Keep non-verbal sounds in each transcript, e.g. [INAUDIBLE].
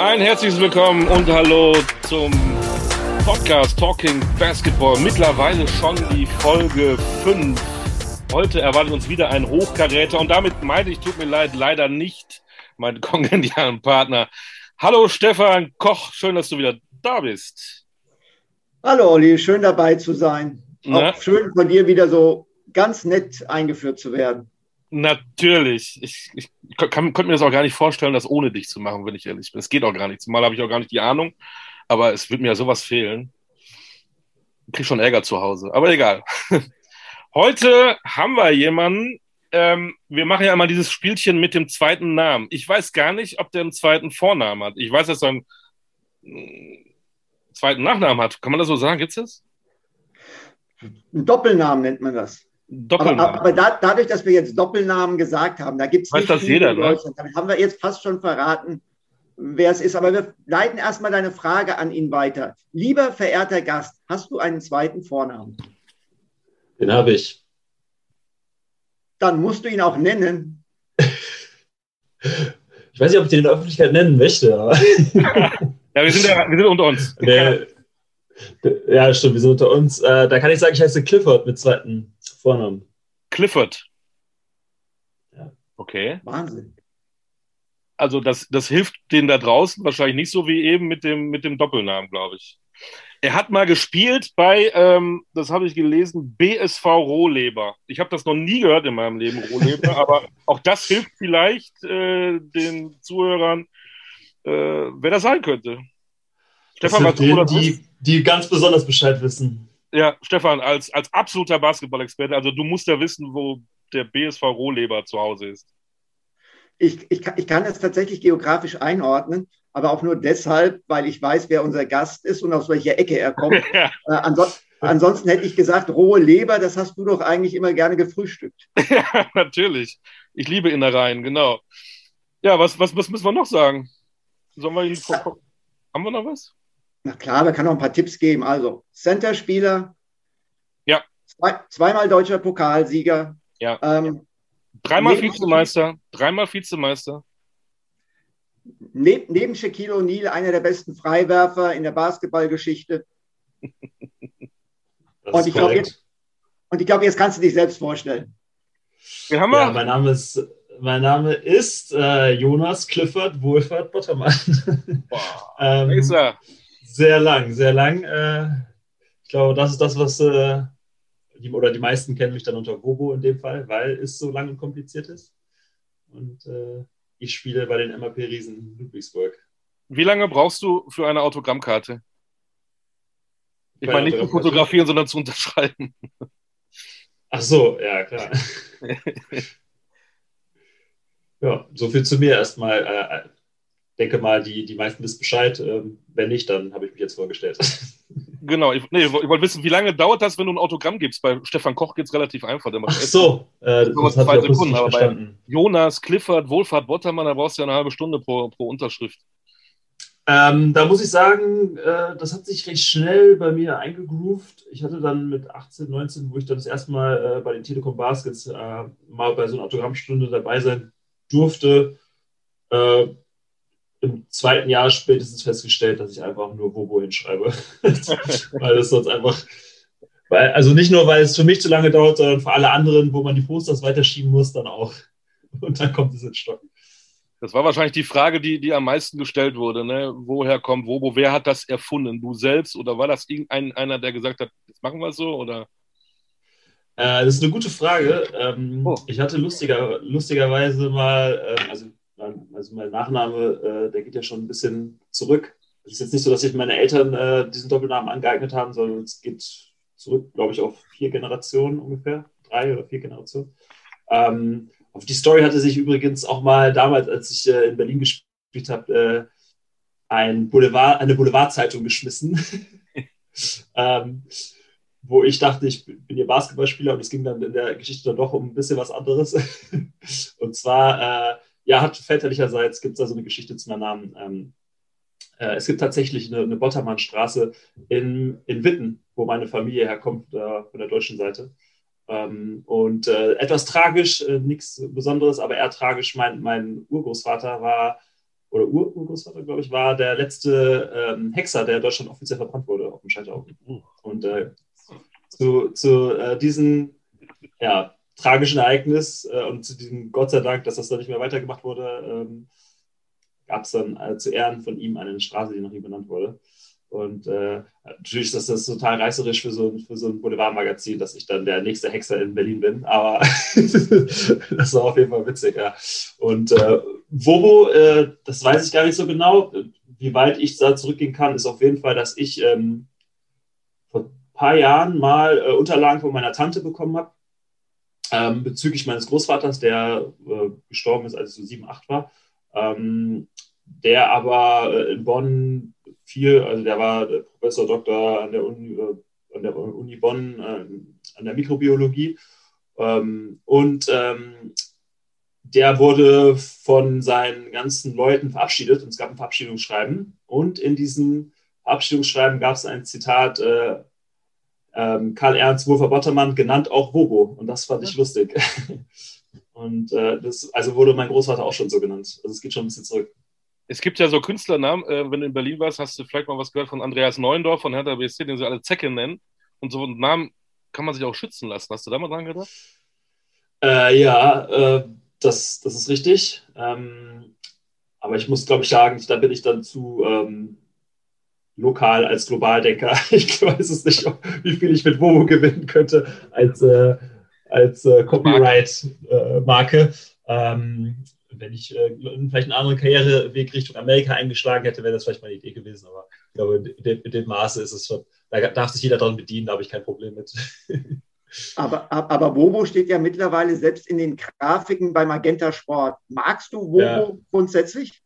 Ein herzliches Willkommen und Hallo zum Podcast Talking Basketball. Mittlerweile schon die Folge 5. Heute erwartet uns wieder ein Hochkaräter und damit meine ich, tut mir leid, leider nicht meinen [LAUGHS] kongenialen Partner. Hallo Stefan Koch, schön, dass du wieder da bist. Hallo Olli, schön dabei zu sein. Schön von dir wieder so ganz nett eingeführt zu werden. Natürlich. Ich, ich, kann, mir das auch gar nicht vorstellen, das ohne dich zu machen, wenn ich ehrlich bin. Es geht auch gar nicht. Zumal habe ich auch gar nicht die Ahnung, aber es wird mir ja sowas fehlen. Ich kriege schon Ärger zu Hause, aber egal. [LAUGHS] Heute haben wir jemanden, ähm, wir machen ja immer dieses Spielchen mit dem zweiten Namen. Ich weiß gar nicht, ob der einen zweiten Vornamen hat. Ich weiß, dass er einen äh, zweiten Nachnamen hat. Kann man das so sagen? Gibt's das? Ein Doppelnamen nennt man das. Doppelnamen. Aber, aber da, dadurch, dass wir jetzt Doppelnamen gesagt haben, da gibt es nicht das jeder, in Deutschland. Ne? Dann haben wir jetzt fast schon verraten, wer es ist. Aber wir leiten erstmal deine Frage an ihn weiter. Lieber verehrter Gast, hast du einen zweiten Vornamen? Den habe ich. Dann musst du ihn auch nennen. ich weiß nicht, ob ich den in der Öffentlichkeit nennen möchte. Aber [LAUGHS] ja, wir sind, ja, wir sind unter uns. Nee. Ja, stimmt, wir sind unter uns. Äh, da kann ich sagen, ich heiße Clifford mit zweiten Vornamen. Clifford. Ja. Okay. Wahnsinn. Also das, das hilft denen da draußen wahrscheinlich nicht so wie eben mit dem, mit dem Doppelnamen, glaube ich. Er hat mal gespielt bei, ähm, das habe ich gelesen, BSV Rohleber. Ich habe das noch nie gehört in meinem Leben, Rohleber, [LAUGHS] aber auch das hilft vielleicht äh, den Zuhörern, äh, wer das sein könnte. Stefan, was denen, die, die ganz besonders Bescheid wissen. Ja, Stefan, als, als absoluter Basketball-Experte, also du musst ja wissen, wo der BSV Rohleber zu Hause ist. Ich, ich, kann, ich kann es tatsächlich geografisch einordnen, aber auch nur deshalb, weil ich weiß, wer unser Gast ist und aus welcher Ecke er kommt. [LAUGHS] ja. äh, ansonsten, ansonsten hätte ich gesagt, rohe Leber, das hast du doch eigentlich immer gerne gefrühstückt. [LAUGHS] ja, natürlich. Ich liebe Innereien, genau. Ja, was, was, was müssen wir noch sagen? Sollen wir ihn. Haben wir noch was? Na klar, man kann noch ein paar Tipps geben. Also, Center-Spieler. Ja. Zwei, zweimal deutscher Pokalsieger. Ja. Ähm, dreimal neben, Vizemeister. Dreimal Vizemeister. Neb, neben Shaquille O'Neal einer der besten Freiwerfer in der Basketballgeschichte. [LAUGHS] und ich glaube, jetzt, glaub, jetzt kannst du dich selbst vorstellen. Wir haben ja, mein Name ist, mein Name ist äh, Jonas Clifford Wohlfahrt Bottermann. Boah, [LAUGHS] ähm, ist er. Sehr lang, sehr lang. Äh, ich glaube, das ist das, was äh, die, oder die meisten kennen mich dann unter Gobo in dem Fall, weil es so lang und kompliziert ist. Und äh, ich spiele bei den MAP Riesen Ludwigsburg. Wie lange brauchst du für eine Autogrammkarte? Ich meine nicht zu fotografieren, sondern zu unterschreiben. Ach so, ja, klar. [LAUGHS] ja, so viel zu mir erstmal. Denke mal, die, die meisten wissen Bescheid. Ähm, wenn nicht, dann habe ich mich jetzt vorgestellt. [LAUGHS] Genau, ich, nee, ich wollte wissen, wie lange dauert das, wenn du ein Autogramm gibst? Bei Stefan Koch geht es relativ einfach. Ach so, äh, das, das zwei Sekunden, aber bei Jonas, Clifford, Wohlfahrt, Bottermann, da brauchst du ja eine halbe Stunde pro, pro Unterschrift. Ähm, da muss ich sagen, äh, das hat sich recht schnell bei mir eingegroovt. Ich hatte dann mit 18, 19, wo ich dann das erste Mal äh, bei den Telekom Baskets äh, mal bei so einer Autogrammstunde dabei sein durfte, äh, im zweiten Jahr spätestens festgestellt, dass ich einfach nur Bobo hinschreibe. [LAUGHS] weil es sonst einfach, weil, also nicht nur, weil es für mich zu lange dauert, sondern für alle anderen, wo man die Posters weiterschieben muss, dann auch. Und dann kommt es ins Stocken. Das war wahrscheinlich die Frage, die, die am meisten gestellt wurde. Ne? Woher kommt Wobo? Wer hat das erfunden? Du selbst? Oder war das irgendeiner, der gesagt hat, jetzt machen wir es so? Oder? Äh, das ist eine gute Frage. Ähm, oh. Ich hatte lustiger, lustigerweise mal, äh, also also mein Nachname, äh, der geht ja schon ein bisschen zurück. Es ist jetzt nicht so, dass sich meine Eltern äh, diesen Doppelnamen angeeignet haben, sondern es geht zurück, glaube ich, auf vier Generationen ungefähr, drei oder vier Generationen. Ähm, auf die Story hatte sich übrigens auch mal damals, als ich äh, in Berlin gespielt habe, äh, ein Boulevard, eine Boulevardzeitung geschmissen, [LAUGHS] ähm, wo ich dachte, ich bin hier Basketballspieler und es ging dann in der Geschichte dann doch um ein bisschen was anderes. [LAUGHS] und zwar äh, ja, hat väterlicherseits gibt es da so eine Geschichte zu meinem Namen. Ähm, äh, es gibt tatsächlich eine, eine Bottermannstraße in, in Witten, wo meine Familie herkommt, äh, von der deutschen Seite. Ähm, und äh, etwas tragisch, äh, nichts Besonderes, aber eher tragisch, mein, mein Urgroßvater war oder Urgroßvater, glaube ich, war der letzte ähm, Hexer, der in Deutschland offiziell verbrannt wurde auf dem Scheiterhaufen. Oh. Und äh, zu, zu äh, diesen ja, tragischen Ereignis äh, und zu diesem Gott sei Dank, dass das dann nicht mehr weitergemacht wurde, ähm, gab es dann äh, zu Ehren von ihm eine Straße, die nach ihm benannt wurde. Und äh, natürlich ist das total reißerisch für so, für so ein Boulevardmagazin, dass ich dann der nächste Hexer in Berlin bin. Aber [LAUGHS] das war auf jeden Fall witzig, ja. Und äh, Wobo, äh, das weiß ich gar nicht so genau. Wie weit ich da zurückgehen kann, ist auf jeden Fall, dass ich ähm, vor ein paar Jahren mal äh, Unterlagen von meiner Tante bekommen habe. Ähm, bezüglich meines Großvaters, der äh, gestorben ist, als ich so sieben, acht war. Ähm, der aber äh, in Bonn viel, also der war Professor Doktor an der Uni, äh, an der Uni Bonn, äh, an der Mikrobiologie. Ähm, und ähm, der wurde von seinen ganzen Leuten verabschiedet und es gab ein Verabschiedungsschreiben. Und in diesem Verabschiedungsschreiben gab es ein Zitat, äh, ähm, Karl Ernst Wolfer Bottermann, genannt auch Bobo. Und das fand ich lustig. [LAUGHS] und äh, das, also wurde mein Großvater auch schon so genannt. Also es geht schon ein bisschen zurück. Es gibt ja so Künstlernamen, äh, wenn du in Berlin warst, hast du vielleicht mal was gehört von Andreas Neuendorf von Hertha BSC, den sie alle Zecke nennen. Und so einen Namen kann man sich auch schützen lassen. Hast du da mal dran gedacht? Äh, ja, äh, das, das ist richtig. Ähm, aber ich muss, glaube ich, sagen, da bin ich dann zu ähm, lokal als Globaldenker. [LAUGHS] Ich weiß es nicht, wie viel ich mit Momo gewinnen könnte als, äh, als äh, Copyright-Marke. Äh, ähm, wenn ich äh, vielleicht einen anderen Karriereweg Richtung Amerika eingeschlagen hätte, wäre das vielleicht meine Idee gewesen. Aber ich glaube, in dem Maße ist es schon, da darf sich jeder dran bedienen, da habe ich kein Problem mit. [LAUGHS] Aber, aber Bobo steht ja mittlerweile selbst in den Grafiken bei Magenta Sport. Magst du Bobo ja. grundsätzlich?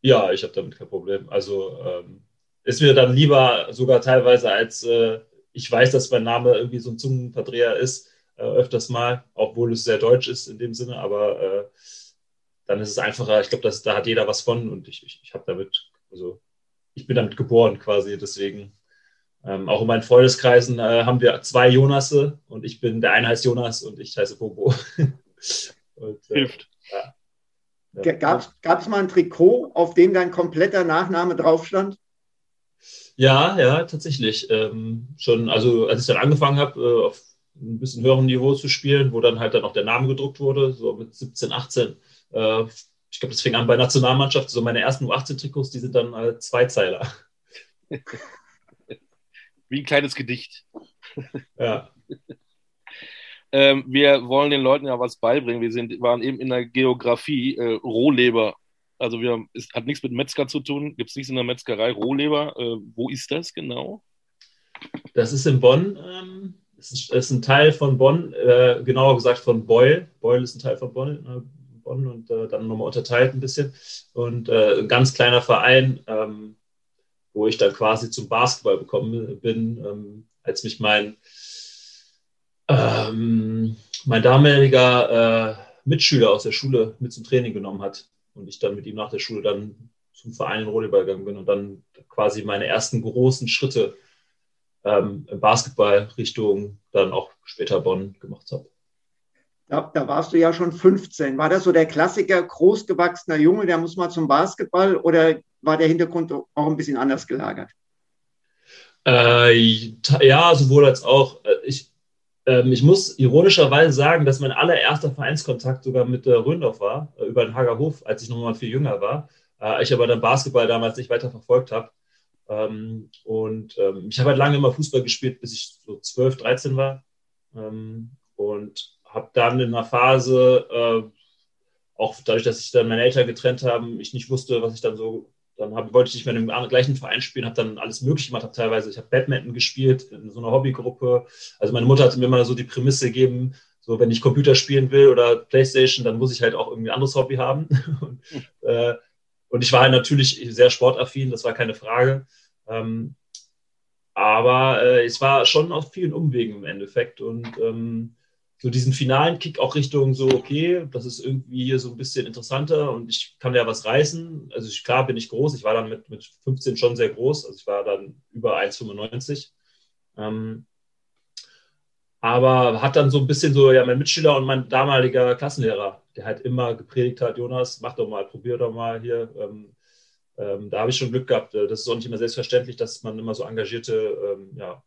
Ja, ich habe damit kein Problem. Also ähm, ist mir dann lieber sogar teilweise, als äh, ich weiß, dass mein Name irgendwie so ein Zungenverdreher ist, äh, öfters mal, obwohl es sehr deutsch ist in dem Sinne, aber äh, dann ist es einfacher. Ich glaube, da hat jeder was von und ich, ich, ich habe damit, also ich bin damit geboren quasi, deswegen. Ähm, auch in meinen Freundeskreisen äh, haben wir zwei Jonasse und ich bin, der eine heißt Jonas und ich heiße Bobo. [LAUGHS] und, äh, Hilft. Ja. Gab es mal ein Trikot, auf dem dein kompletter Nachname drauf stand? Ja, ja, tatsächlich. Ähm, schon, also als ich dann angefangen habe, äh, auf ein bisschen höherem Niveau zu spielen, wo dann halt dann auch der Name gedruckt wurde, so mit 17, 18, äh, ich glaube, das fing an bei Nationalmannschaft. So meine ersten U18-Trikots, die sind dann äh, Zweizeiler. [LAUGHS] Wie ein kleines Gedicht. Ja. ähm, wir wollen den Leuten ja was beibringen. Wir sind, waren eben in der Geografie äh, Rohleber. Also wir es hat nichts mit Metzger zu tun, gibt es nichts in der Metzgerei. Rohleber, äh, wo ist das genau? Das ist in Bonn. Ähm, es ist, ist, ein Teil von Bonn, äh, genauer gesagt von Beul. Beul ist ein Teil von Bonn. Äh, Bonn und äh, dann nochmal unterteilt ein bisschen. Und äh, ein ganz kleiner Verein, ähm, wo ich dann quasi zum Basketball gekommen bin, ähm, als mich mein, ähm, mein damaliger äh, Mitschüler aus der Schule mit zum Training genommen hat. Und ich dann mit ihm nach der Schule dann zum Verein in Volleyball gegangen bin und dann quasi meine ersten großen Schritte ähm, im Basketball Richtung dann auch später Bonn gemacht habe. Da, da, warst du ja schon 15. War das so der Klassiker, großgewachsener Junge, der muss mal zum Basketball oder war der Hintergrund auch ein bisschen anders gelagert? Äh, ja, sowohl als auch. Äh, ich, ich muss ironischerweise sagen, dass mein allererster Vereinskontakt sogar mit äh, Röndorf war, äh, über den Hagerhof, als ich noch mal viel jünger war. Äh, ich aber dann Basketball damals nicht weiter verfolgt habe. Ähm, und ähm, ich habe halt lange immer Fußball gespielt, bis ich so 12, 13 war. Ähm, und habe dann in einer Phase, äh, auch dadurch, dass sich dann meine Eltern getrennt haben, ich nicht wusste, was ich dann so, dann hab, wollte ich nicht mehr in dem gleichen Verein spielen, habe dann alles Mögliche gemacht, habe teilweise, ich habe Badminton gespielt in so einer Hobbygruppe. Also meine Mutter hat mir immer so die Prämisse gegeben, so wenn ich Computer spielen will oder Playstation, dann muss ich halt auch irgendwie ein anderes Hobby haben. [LAUGHS] und, äh, und ich war halt natürlich sehr sportaffin, das war keine Frage. Ähm, aber äh, es war schon auf vielen Umwegen im Endeffekt und ähm, so diesen finalen Kick auch Richtung so, okay, das ist irgendwie hier so ein bisschen interessanter und ich kann ja was reißen. Also ich, klar bin ich groß, ich war dann mit, mit 15 schon sehr groß, also ich war dann über 1,95. Ähm, aber hat dann so ein bisschen so, ja, mein Mitschüler und mein damaliger Klassenlehrer der halt immer gepredigt hat, Jonas, mach doch mal, probier doch mal hier. Ähm, ähm, da habe ich schon Glück gehabt. Äh, das ist auch nicht immer selbstverständlich, dass man immer so engagierte ähm, ja,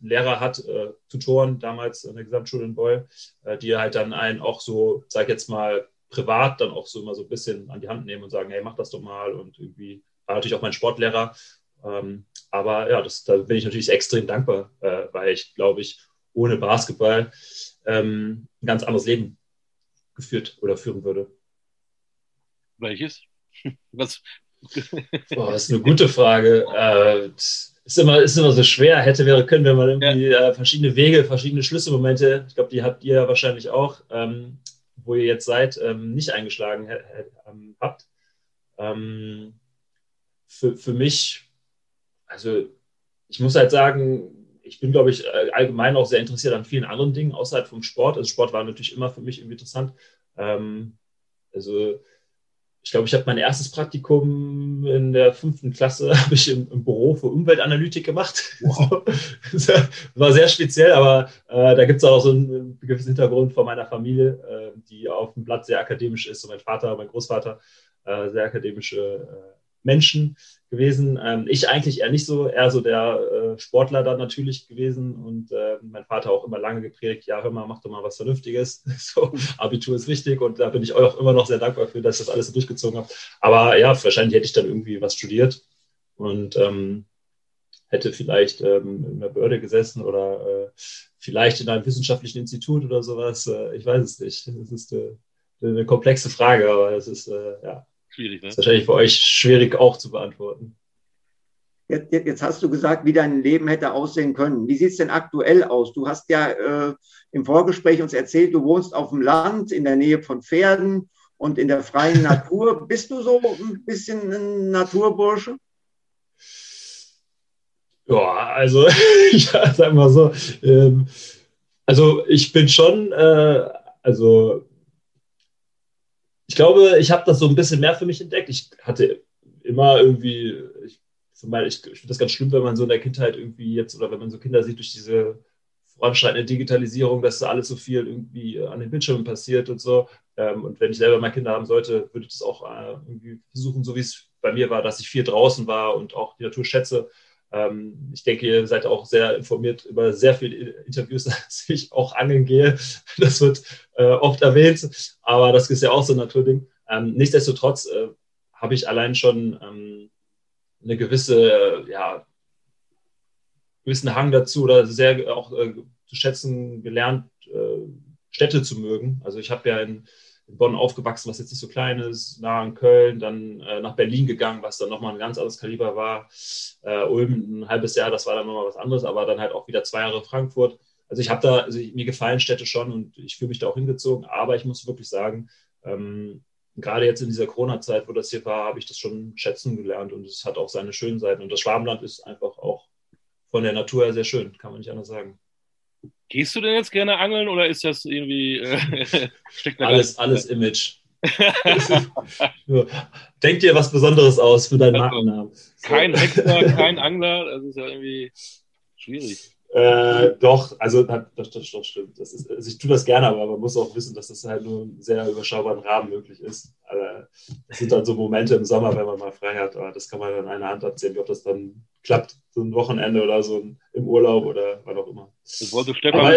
Lehrer hat, äh, Tutoren damals in der Gesamtschule in Beul, äh, die halt dann einen auch so, sag jetzt mal, privat dann auch so immer so ein bisschen an die Hand nehmen und sagen, hey, mach das doch mal und irgendwie war natürlich auch mein Sportlehrer. Ähm, aber ja, das, da bin ich natürlich extrem dankbar, äh, weil ich, glaube ich, ohne Basketball ähm, ein ganz anderes Leben geführt oder führen würde. Welches? [LAUGHS] Was? Boah, das ist eine gute Frage. Äh, ist immer, ist immer so schwer. Hätte, wäre, können, wenn man irgendwie ja. äh, verschiedene Wege, verschiedene Schlüsselmomente, ich glaube, die habt ihr wahrscheinlich auch, ähm, wo ihr jetzt seid, ähm, nicht eingeschlagen ähm, habt. Ähm, für, für mich, also ich muss halt sagen, ich bin, glaube ich, äh, allgemein auch sehr interessiert an vielen anderen Dingen außerhalb vom Sport. Also Sport war natürlich immer für mich irgendwie interessant. Ähm, also ich glaube, ich habe mein erstes Praktikum in der fünften Klasse [LAUGHS] habe ich im, im, Büro für Umweltanalytik gemacht. Wow. [LAUGHS] war sehr speziell, aber äh, da gibt es auch so einen, gewissen Hintergrund von meiner Familie, äh, die auf dem Blatt sehr akademisch ist. Und mein Vater, mein Großvater, äh, sehr akademische äh, Menschen gewesen. Ähm, ich eigentlich eher nicht so, eher so der äh, Sportler dann natürlich gewesen und äh, mein Vater auch immer lange gepredigt, ja, hör mal, mach doch mal was Vernünftiges. [LAUGHS] so, Abitur ist wichtig und da bin ich auch immer noch sehr dankbar für, dass ich das alles so durchgezogen habe. Aber ja, wahrscheinlich hätte ich dann irgendwie was studiert und ähm, hätte vielleicht ähm, in der Behörde gesessen oder äh, vielleicht in einem wissenschaftlichen Institut oder sowas. Äh, ich weiß es nicht. Das ist äh, eine komplexe Frage, aber das ist, äh, ja, Schwierig, ne? Das ist wahrscheinlich für euch schwierig auch zu beantworten. Jetzt, jetzt, hast du gesagt, wie dein Leben hätte aussehen können. Wie sieht es denn aktuell aus? Du hast ja äh, im Vorgespräch uns erzählt, du wohnst auf dem Land in der Nähe von Pferden und in der freien [LAUGHS] Natur. Bist du so ein bisschen ein Naturbursche? Ja, also, [LAUGHS] ja, sag mal so. Ähm, also, ich bin schon, äh, also ich glaube, ich habe das so ein bisschen mehr für mich entdeckt. Ich hatte immer irgendwie, ich, ich, ich finde das ganz schlimm, wenn man so in der Kindheit irgendwie jetzt oder wenn man so Kinder sieht durch diese voranschreitende Digitalisierung, dass da alles so viel irgendwie an den Bildschirmen passiert und so. Ähm, und wenn ich selber mal Kinder haben sollte, würde ich das auch äh, irgendwie versuchen, so wie es bei mir war, dass ich viel draußen war und auch die Natur schätze. Ähm, ich denke, ihr seid auch sehr informiert über sehr viele Interviews, [LAUGHS] dass ich auch angeln gehe. Das wird äh, oft erwähnt, aber das ist ja auch so ein Naturding. Ähm, nichtsdestotrotz äh, habe ich allein schon ähm, eine gewisse, ja, gewissen Hang dazu oder sehr auch äh, zu schätzen gelernt, äh, Städte zu mögen. Also ich habe ja in in Bonn aufgewachsen, was jetzt nicht so klein ist, nah an Köln, dann äh, nach Berlin gegangen, was dann nochmal ein ganz anderes Kaliber war. Äh, Ulm ein halbes Jahr, das war dann nochmal was anderes, aber dann halt auch wieder zwei Jahre Frankfurt. Also ich habe da, also mir gefallen Städte schon und ich fühle mich da auch hingezogen, aber ich muss wirklich sagen, ähm, gerade jetzt in dieser Corona-Zeit, wo das hier war, habe ich das schon schätzen gelernt und es hat auch seine schönen Seiten. Und das Schwabenland ist einfach auch von der Natur her sehr schön, kann man nicht anders sagen. Gehst du denn jetzt gerne angeln oder ist das irgendwie. Äh, [LAUGHS] alles, alles Image. [LAUGHS] Denk dir was Besonderes aus für deinen also, Markennamen. Kein Hexer, kein Angler, das ist ja irgendwie schwierig. Äh, doch, also das, das, das stimmt. Das ist, also ich tue das gerne, aber man muss auch wissen, dass das halt nur im sehr überschaubaren Rahmen möglich ist. Also, das sind dann so Momente im Sommer, wenn man mal frei hat, aber das kann man dann in einer Hand abzählen, ob das dann klappt, so ein Wochenende oder so im Urlaub oder wann auch immer. Das wollte Stefan, aber,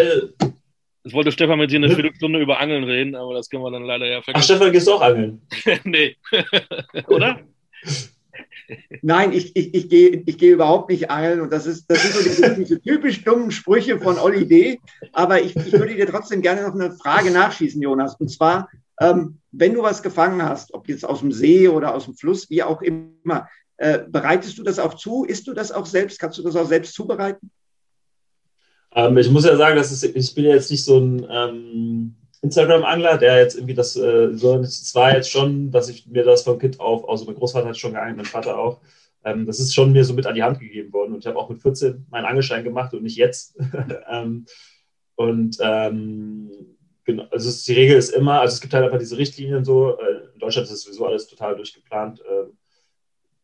das wollte Stefan mit dir eine Viertelstunde über Angeln reden, aber das können wir dann leider ja vergessen. Ach, Stefan, gehst du auch angeln? [LAUGHS] nee. [LAUGHS] oder? [LAUGHS] Nein, ich, ich, ich gehe ich geh überhaupt nicht angeln und das, ist, das sind so die, diese typisch dummen Sprüche von Olli D. Aber ich, ich würde dir trotzdem gerne noch eine Frage nachschießen, Jonas. Und zwar, ähm, wenn du was gefangen hast, ob jetzt aus dem See oder aus dem Fluss, wie auch immer, äh, bereitest du das auch zu? Isst du das auch selbst? Kannst du das auch selbst zubereiten? Ähm, ich muss ja sagen, dass es, ich bin jetzt nicht so ein ähm, Instagram-Angler, der jetzt irgendwie das, äh, so, es war jetzt schon, dass ich mir das vom Kind auf, also mein Großvater hat schon geangelt, mein Vater auch. Ähm, das ist schon mir so mit an die Hand gegeben worden und ich habe auch mit 14 meinen Angelschein gemacht und nicht jetzt. [LAUGHS] ähm, und ähm, genau, also die Regel ist immer, also es gibt halt einfach diese Richtlinien so, äh, in Deutschland ist es sowieso alles total durchgeplant. Äh,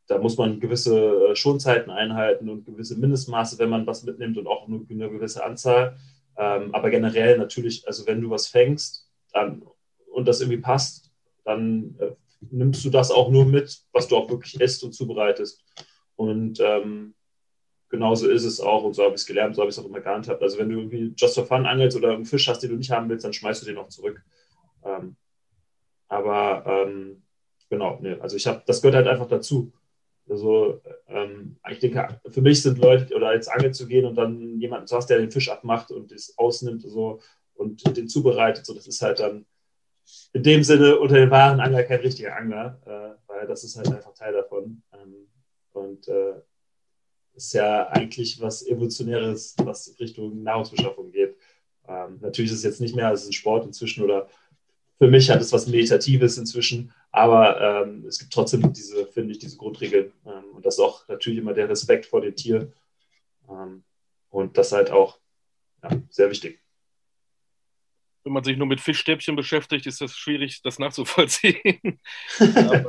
da muss man gewisse äh, Schonzeiten einhalten und gewisse Mindestmaße, wenn man was mitnimmt und auch nur eine gewisse Anzahl. Ähm, aber generell natürlich, also wenn du was fängst, dann und das irgendwie passt, dann äh, nimmst du das auch nur mit, was du auch wirklich isst und zubereitest. Und ähm, genauso ist es auch und so habe ich es gelernt, so habe ich es auch immer gehandhabt. Also wenn du irgendwie just for fun angelst oder einen Fisch hast, den du nicht haben willst, dann schmeißt du den auch zurück. Ähm, aber ähm, genau, nee, also ich habe, das gehört halt einfach dazu. Also ähm, ich denke, für mich sind Leute, oder jetzt angeln zu gehen und dann jemanden zu hast, der den Fisch abmacht und es ausnimmt so, und den zubereitet, so das ist halt dann in dem Sinne unter den wahren Angler kein richtiger Angler, äh, weil das ist halt einfach Teil davon. Ähm, und äh, ist ja eigentlich was Evolutionäres, was Richtung Nahrungsbeschaffung geht. Ähm, natürlich ist es jetzt nicht mehr, als ein Sport inzwischen oder für mich hat es was Meditatives inzwischen, aber ähm, es gibt trotzdem diese, finde ich, diese Grundregeln. Ähm, und das ist auch natürlich immer der Respekt vor dem Tier. Ähm, und das halt auch ja, sehr wichtig wenn man sich nur mit Fischstäbchen beschäftigt, ist das schwierig, das nachzuvollziehen. [LAUGHS] aber,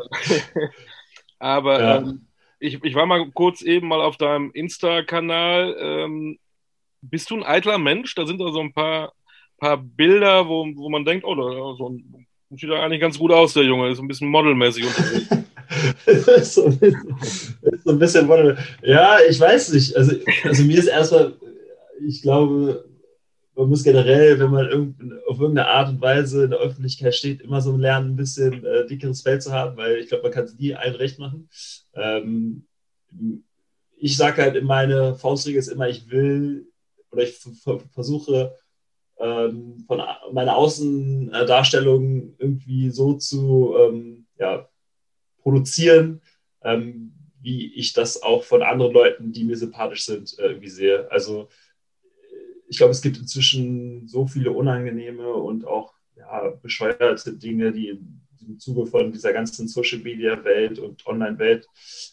[LAUGHS] aber ja. ähm, ich, ich war mal kurz eben mal auf deinem Insta-Kanal. Ähm, bist du ein eitler Mensch? Da sind da so ein paar, paar Bilder, wo, wo man denkt, oh, da, so ein, sieht da eigentlich ganz gut aus, der Junge. Ist ein bisschen modelmäßig unterwegs. [LAUGHS] ist so ein bisschen Model. Ja, ich weiß nicht. Also, also mir ist erstmal, ich glaube, man muss generell, wenn man auf irgendeine Art und Weise in der Öffentlichkeit steht, immer so lernen, ein bisschen äh, dickeres Feld zu haben, weil ich glaube, man kann es nie allen recht machen. Ähm, ich sage halt, meine Faustregel ist immer, ich will oder ich versuche ähm, von meiner Außendarstellung irgendwie so zu ähm, ja, produzieren, ähm, wie ich das auch von anderen Leuten, die mir sympathisch sind, äh, irgendwie sehe. Also ich glaube, es gibt inzwischen so viele unangenehme und auch ja, bescheuerte Dinge, die im Zuge von dieser ganzen Social Media Welt und Online-Welt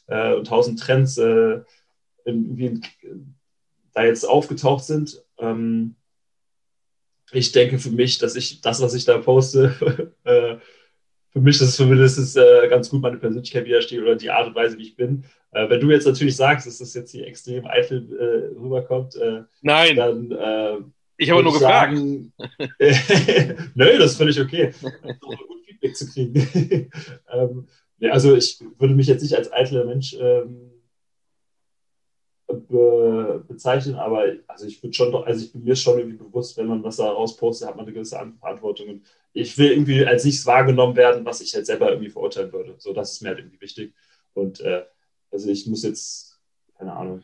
äh, und tausend Trends äh, irgendwie da jetzt aufgetaucht sind. Ähm, ich denke für mich, dass ich das, was ich da poste, [LAUGHS] äh, für mich ist es zumindest äh, ganz gut meine Persönlichkeit widersteht oder die Art und Weise, wie ich bin. Äh, wenn du jetzt natürlich sagst, dass das jetzt hier extrem eitel äh, rüberkommt, äh, Nein. dann. Äh, ich habe nur gefragt. [LAUGHS] Nö, das ist völlig okay. [LAUGHS] Um gut Feedback zu kriegen. ähm, ja, also ich würde mich jetzt nicht als eitler Mensch ähm, be bezeichnen, aber also ich würde schon also ich bin mir schon irgendwie bewusst, wenn man was da rauspostet, hat man eine gewisse Verantwortung. Und ich will irgendwie als nichts wahrgenommen werden, was ich jetzt selber irgendwie verurteilen würde. So, das ist mir halt irgendwie wichtig. Und äh, also ich muss jetzt, keine Ahnung,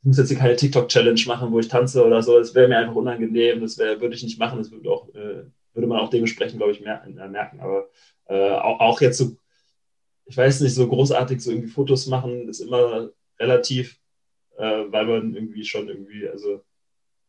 ich muss jetzt hier keine TikTok-Challenge machen, wo ich tanze oder so. Das wäre mir einfach unangenehm. Das wär, würde ich nicht machen. Das würde, auch, äh, würde man auch dementsprechend, glaube ich, merken. Äh, merken. Aber äh, auch, auch, jetzt so, ich weiß nicht, so großartig so irgendwie Fotos machen, ist immer relativ, äh, weil man irgendwie schon irgendwie, also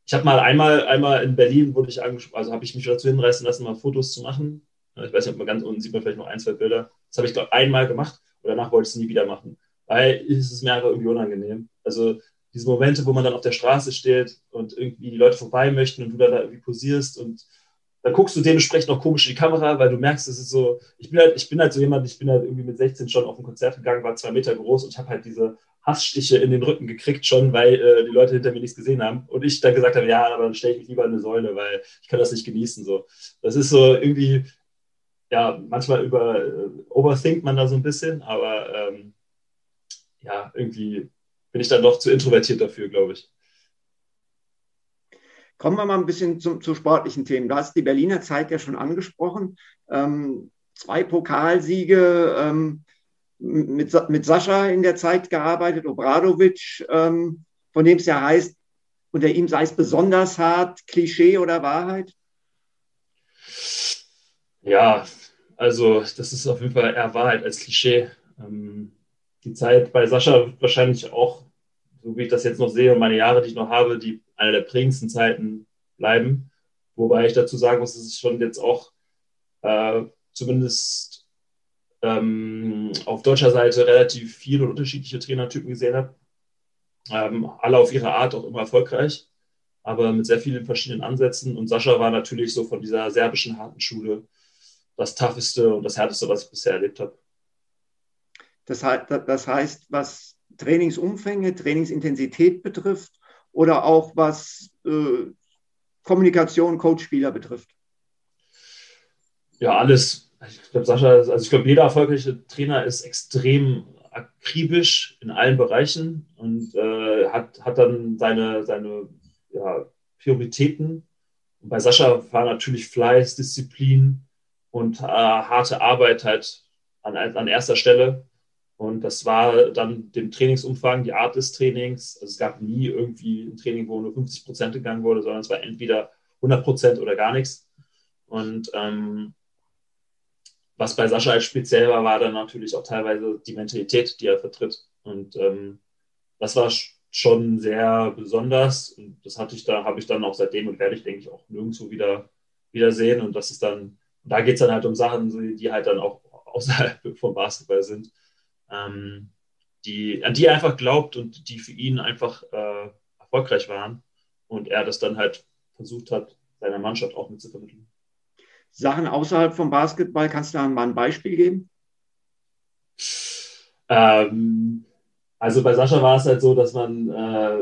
ich habe mal einmal, einmal in Berlin wurde ich angesprochen, also habe ich mich dazu hinreißen lassen, mal Fotos zu machen. Ich weiß nicht, ob man ganz unten sieht man vielleicht noch ein, zwei Bilder. Das habe ich, glaube einmal gemacht und danach wollte ich es nie wieder machen weil es ist mir einfach irgendwie unangenehm. Also diese Momente, wo man dann auf der Straße steht und irgendwie die Leute vorbei möchten und du da irgendwie posierst und dann guckst du dementsprechend noch komisch in die Kamera, weil du merkst, es ist so, ich bin halt, ich bin halt so jemand, ich bin halt irgendwie mit 16 schon auf ein Konzert gegangen, war zwei Meter groß und ich habe halt diese Hassstiche in den Rücken gekriegt schon, weil äh, die Leute hinter mir nichts gesehen haben und ich dann gesagt habe, ja, aber dann stelle ich mich lieber in eine Säule, weil ich kann das nicht genießen. So, das ist so irgendwie, ja, manchmal über äh, overthinkt man da so ein bisschen, aber ähm, ja, irgendwie bin ich dann doch zu introvertiert dafür, glaube ich. Kommen wir mal ein bisschen zum, zu sportlichen Themen. Du hast die Berliner Zeit ja schon angesprochen. Ähm, zwei Pokalsiege, ähm, mit, mit Sascha in der Zeit gearbeitet, Obradovic, ähm, von dem es ja heißt, unter ihm sei es besonders hart, Klischee oder Wahrheit? Ja, also das ist auf jeden Fall eher Wahrheit als Klischee. Ähm, die Zeit bei Sascha wahrscheinlich auch, so wie ich das jetzt noch sehe und meine Jahre, die ich noch habe, die eine der prägendsten Zeiten bleiben. Wobei ich dazu sagen muss, dass ich schon jetzt auch äh, zumindest ähm, auf deutscher Seite relativ viele und unterschiedliche Trainertypen gesehen habe. Ähm, alle auf ihre Art auch immer erfolgreich, aber mit sehr vielen verschiedenen Ansätzen. Und Sascha war natürlich so von dieser serbischen harten Schule das tougheste und das härteste, was ich bisher erlebt habe. Das, das heißt, was Trainingsumfänge, Trainingsintensität betrifft oder auch was äh, Kommunikation, Coach-Spieler betrifft? Ja, alles. Ich glaube, Sascha, also ich glaube, jeder erfolgreiche Trainer ist extrem akribisch in allen Bereichen und äh, hat, hat dann seine, seine ja, Prioritäten. Und bei Sascha war natürlich Fleiß, Disziplin und äh, harte Arbeit halt an, an erster Stelle. Und das war dann dem Trainingsumfang, die Art des Trainings. Also es gab nie irgendwie ein Training, wo nur 50 Prozent gegangen wurde, sondern es war entweder 100 Prozent oder gar nichts. Und ähm, was bei Sascha als speziell war, war dann natürlich auch teilweise die Mentalität, die er vertritt. Und ähm, das war schon sehr besonders. Und das hatte ich da, habe ich dann auch seitdem und werde ich, denke ich, auch nirgendwo wieder, wieder sehen. Und das ist dann, da geht es dann halt um Sachen, die halt dann auch außerhalb [LAUGHS] vom Basketball sind ähm, die, an die er einfach glaubt und die für ihn einfach äh, erfolgreich waren. Und er das dann halt versucht hat, seiner Mannschaft auch mitzuvermitteln. Sachen außerhalb vom Basketball, kannst du da mal ein Beispiel geben? Ähm, also bei Sascha war es halt so, dass man, äh,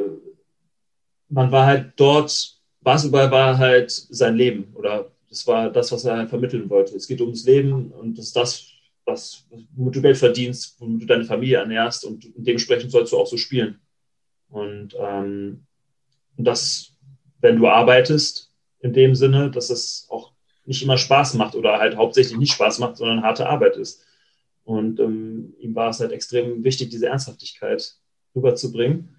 man war halt dort, Basketball war halt sein Leben oder das war das, was er halt vermitteln wollte. Es geht ums Leben und das ist das, was, womit du Geld verdienst, womit du deine Familie ernährst und dementsprechend sollst du auch so spielen. Und ähm, das, wenn du arbeitest, in dem Sinne, dass es auch nicht immer Spaß macht oder halt hauptsächlich nicht Spaß macht, sondern harte Arbeit ist. Und ähm, ihm war es halt extrem wichtig, diese Ernsthaftigkeit rüberzubringen.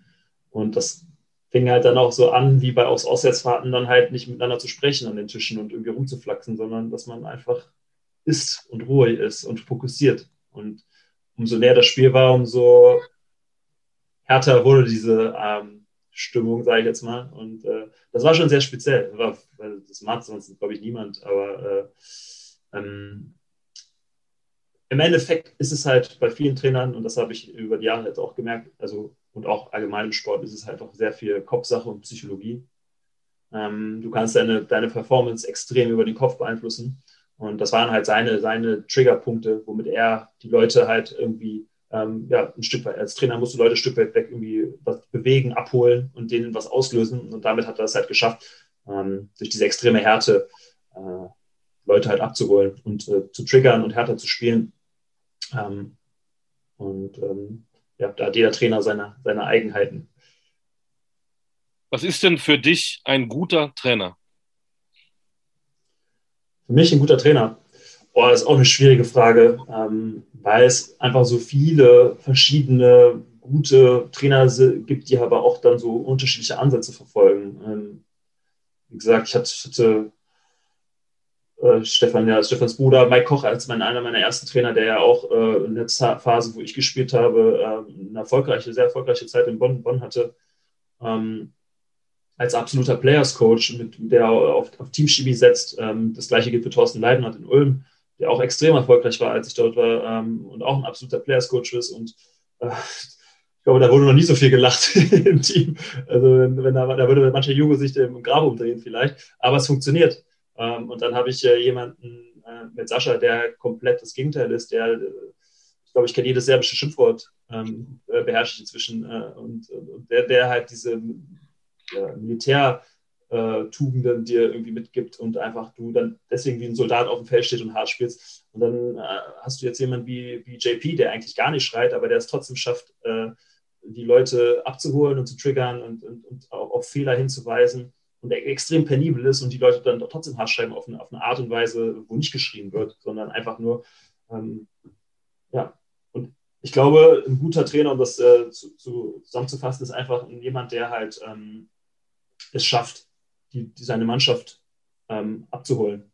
Und das fing halt dann auch so an, wie bei Aus Auswärtsfahrten, dann halt nicht miteinander zu sprechen an den Tischen und irgendwie rumzuflaxen, sondern dass man einfach ist und ruhig ist und fokussiert. Und umso näher das Spiel war, umso härter wurde diese ähm, Stimmung, sage ich jetzt mal. Und äh, das war schon sehr speziell. Das mag sonst, glaube ich, niemand. Aber äh, ähm, im Endeffekt ist es halt bei vielen Trainern, und das habe ich über die Jahre jetzt auch gemerkt, also und auch allgemein im Sport ist es halt auch sehr viel Kopfsache und Psychologie. Ähm, du kannst deine, deine Performance extrem über den Kopf beeinflussen. Und das waren halt seine, seine Triggerpunkte, womit er die Leute halt irgendwie, ähm, ja, ein Stück weit, als Trainer musst du Leute ein Stück weit weg irgendwie was bewegen, abholen und denen was auslösen. Und damit hat er es halt geschafft, ähm, durch diese extreme Härte äh, Leute halt abzuholen und äh, zu triggern und härter zu spielen. Ähm, und ähm, ja, da hat jeder Trainer seine, seine Eigenheiten. Was ist denn für dich ein guter Trainer? Für mich ein guter Trainer. Oh, das ist auch eine schwierige Frage, ähm, weil es einfach so viele verschiedene gute Trainer gibt, die aber auch dann so unterschiedliche Ansätze verfolgen. Ähm, wie gesagt, ich hatte, äh, Stefan, ja, Stefans Bruder, Mike Koch als mein, einer meiner ersten Trainer, der ja auch äh, in der Phase, wo ich gespielt habe, äh, eine erfolgreiche, sehr erfolgreiche Zeit in Bonn, Bonn hatte. Ähm, als absoluter Players Coach, der auf, auf Teamchemie setzt. Ähm, das gleiche gilt für Thorsten Leidenhardt in Ulm, der auch extrem erfolgreich war, als ich dort war ähm, und auch ein absoluter Players Coach ist. Und äh, ich glaube, da wurde noch nie so viel gelacht [LAUGHS] im Team. Also wenn, da, da würde mancher Junge sich im Grab umdrehen vielleicht, aber es funktioniert. Ähm, und dann habe ich äh, jemanden äh, mit Sascha, der komplett das Gegenteil ist, der ich glaube, ich kenne jedes serbische Schimpfwort, ähm, äh, beherrsche ich inzwischen. Äh, und, und der, der halt diese ja, Militärtugenden äh, dir irgendwie mitgibt und einfach du dann deswegen wie ein Soldat auf dem Feld steht und hart spielst. Und dann äh, hast du jetzt jemanden wie, wie JP, der eigentlich gar nicht schreit, aber der es trotzdem schafft, äh, die Leute abzuholen und zu triggern und, und, und auch auf Fehler hinzuweisen und extrem penibel ist und die Leute dann trotzdem hart schreiben auf eine, auf eine Art und Weise, wo nicht geschrien wird, sondern einfach nur, ähm, ja. Und ich glaube, ein guter Trainer, um das äh, zu, zu, zusammenzufassen, ist einfach jemand, der halt ähm, es schafft, die, die seine Mannschaft ähm, abzuholen.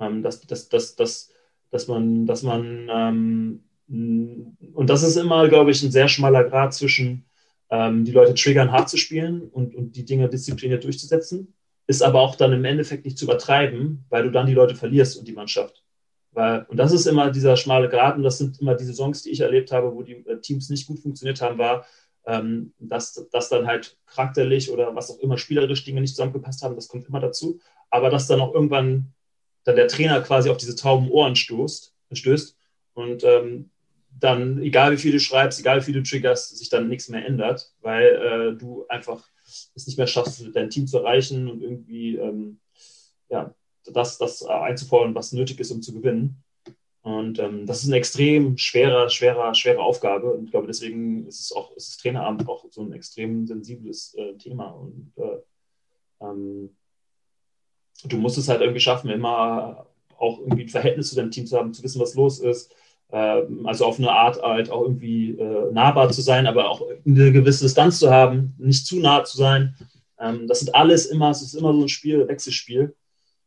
Ähm, dass, dass, dass, dass, dass man, dass man ähm, und das ist immer, glaube ich, ein sehr schmaler Grad zwischen ähm, die Leute triggern, hart zu spielen und, und die Dinge diszipliniert durchzusetzen, ist aber auch dann im Endeffekt nicht zu übertreiben, weil du dann die Leute verlierst und die Mannschaft. Weil, und das ist immer dieser schmale Grad und das sind immer diese Songs, die ich erlebt habe, wo die äh, Teams nicht gut funktioniert haben, war, ähm, dass, dass dann halt charakterlich oder was auch immer spielerisch Dinge nicht zusammengepasst haben, das kommt immer dazu. Aber dass dann auch irgendwann dann der Trainer quasi auf diese tauben Ohren stoßt, stößt und ähm, dann, egal wie viel du schreibst, egal wie viel du triggerst, sich dann nichts mehr ändert, weil äh, du einfach es nicht mehr schaffst, dein Team zu erreichen und irgendwie ähm, ja, das, das einzufordern, was nötig ist, um zu gewinnen. Und ähm, das ist eine extrem schwere, schwere, schwere Aufgabe. Und ich glaube, deswegen ist es auch, ist das Traineramt auch so ein extrem sensibles äh, Thema. Und äh, ähm, du musst es halt irgendwie schaffen, immer auch irgendwie ein Verhältnis zu deinem Team zu haben, zu wissen, was los ist. Ähm, also auf eine Art halt auch irgendwie äh, nahbar zu sein, aber auch eine gewisse Distanz zu haben, nicht zu nah zu sein. Ähm, das sind alles immer, es ist immer so ein Spiel, Wechselspiel.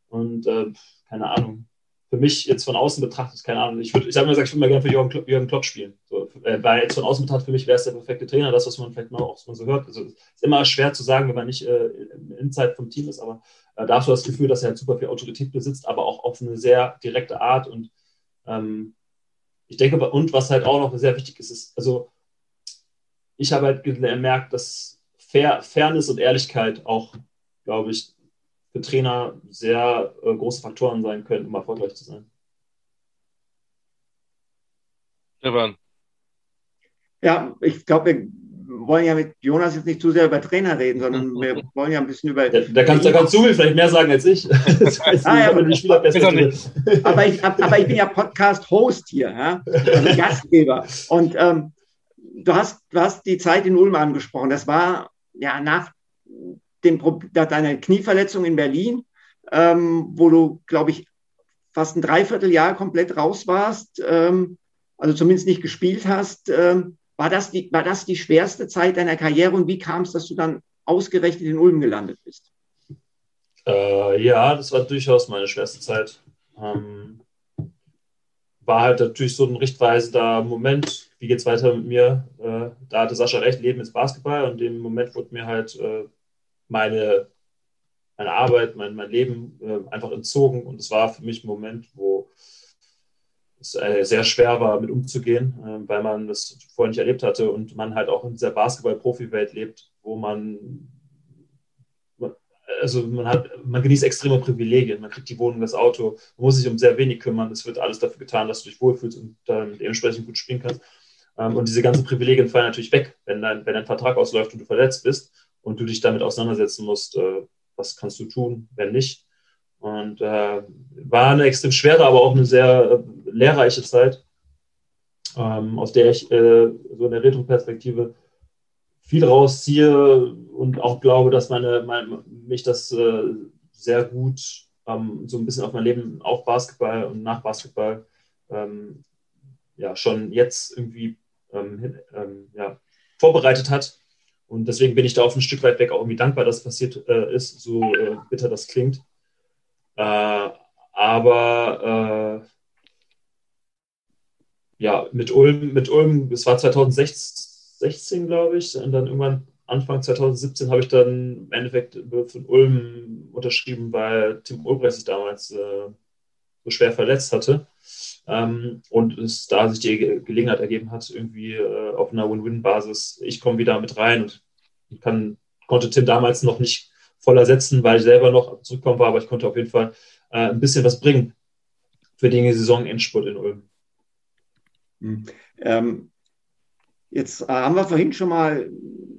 Und äh, keine Ahnung, für mich jetzt von außen betrachtet, keine Ahnung, ich, ich habe mir gesagt, ich würde mal gerne für Jürgen, Klopp, Jürgen Klopp spielen. So, äh, weil jetzt von außen betrachtet, für mich wäre es der perfekte Trainer, das, was man vielleicht noch auch so hört. Also, ist immer schwer zu sagen, wenn man nicht äh, Inside vom Team ist, aber äh, da hast du das Gefühl, dass er halt super viel Autorität besitzt, aber auch auf eine sehr direkte Art. Und ähm, ich denke, und was halt auch noch sehr wichtig ist, ist, also ich habe halt gemerkt, dass Fair, Fairness und Ehrlichkeit auch, glaube ich, für Trainer sehr äh, große Faktoren sein können, um erfolgreich zu sein. Stefan. Ja, ich glaube, wir wollen ja mit Jonas jetzt nicht zu sehr über Trainer reden, sondern wir wollen ja ein bisschen über. Da, da kannst, du mir vielleicht mehr sagen als ich. [LAUGHS] Das heißt, ah, ja, aber, aber, ich, aber ich bin ja Podcast-Host hier, ja? also Gastgeber. Und ähm, du, hast, du hast die Zeit in Ulm angesprochen. Das war ja nach dem, deiner Knieverletzung in Berlin, ähm, wo du, glaube ich, fast ein Dreivierteljahr komplett raus warst, ähm, also zumindest nicht gespielt hast. Ähm, war, das die, war das die schwerste Zeit deiner Karriere und wie kam es, dass du dann ausgerechnet in Ulm gelandet bist? Äh, ja, das war durchaus meine schwerste Zeit. Ähm, war halt natürlich so ein richtweisender Moment, wie geht es weiter mit mir? Äh, da hatte Sascha recht, Leben ist Basketball und in dem Moment wurde mir halt äh, meine, meine Arbeit, mein, mein Leben äh, einfach entzogen. Und es war für mich ein Moment, wo sehr schwer war, mit umzugehen, äh, weil man das vorher nicht erlebt hatte und man halt auch in dieser Basketball-Profi-Welt lebt, wo man also man hat, man genießt extreme Privilegien. Man kriegt die Wohnung, das Auto, man muss sich um sehr wenig kümmern. Es wird alles dafür getan, dass du dich wohlfühlst und dann dementsprechend gut spielen kannst. Ähm, und diese ganzen Privilegien fallen natürlich weg, wenn dein, wenn dein Vertrag ausläuft und du verletzt bist und du dich damit auseinandersetzen musst, äh, was kannst du tun, wenn nicht. Und äh, war eine extrem schwere, aber auch eine sehr äh, lehrreiche Zeit, ähm, aus der ich äh, so in der Retro-Perspektive viel rausziehe und auch glaube, dass meine, mein, mich das äh, sehr gut ähm, so ein bisschen auf mein Leben auf Basketball und nach Basketball ähm, ja schon jetzt irgendwie ähm, ähm, ja, vorbereitet hat und deswegen bin ich da auf ein Stück weit weg auch irgendwie dankbar, dass es passiert äh, ist, so äh, bitter das klingt. Äh, aber äh, ja, mit Ulm, mit Ulm, es war 2016, glaube ich, und dann irgendwann Anfang 2017 habe ich dann im Endeffekt von Ulm unterschrieben, weil Tim Ulbrecht sich damals äh, so schwer verletzt hatte. Ähm, und es da sich die Gelegenheit ergeben hat, irgendwie äh, auf einer Win-Win-Basis, ich komme wieder mit rein und kann, konnte Tim damals noch nicht voll ersetzen, weil ich selber noch zurückkommen war, aber ich konnte auf jeden Fall äh, ein bisschen was bringen für den Saison-Endspurt in Ulm. Hm. Ähm, jetzt äh, haben wir vorhin schon mal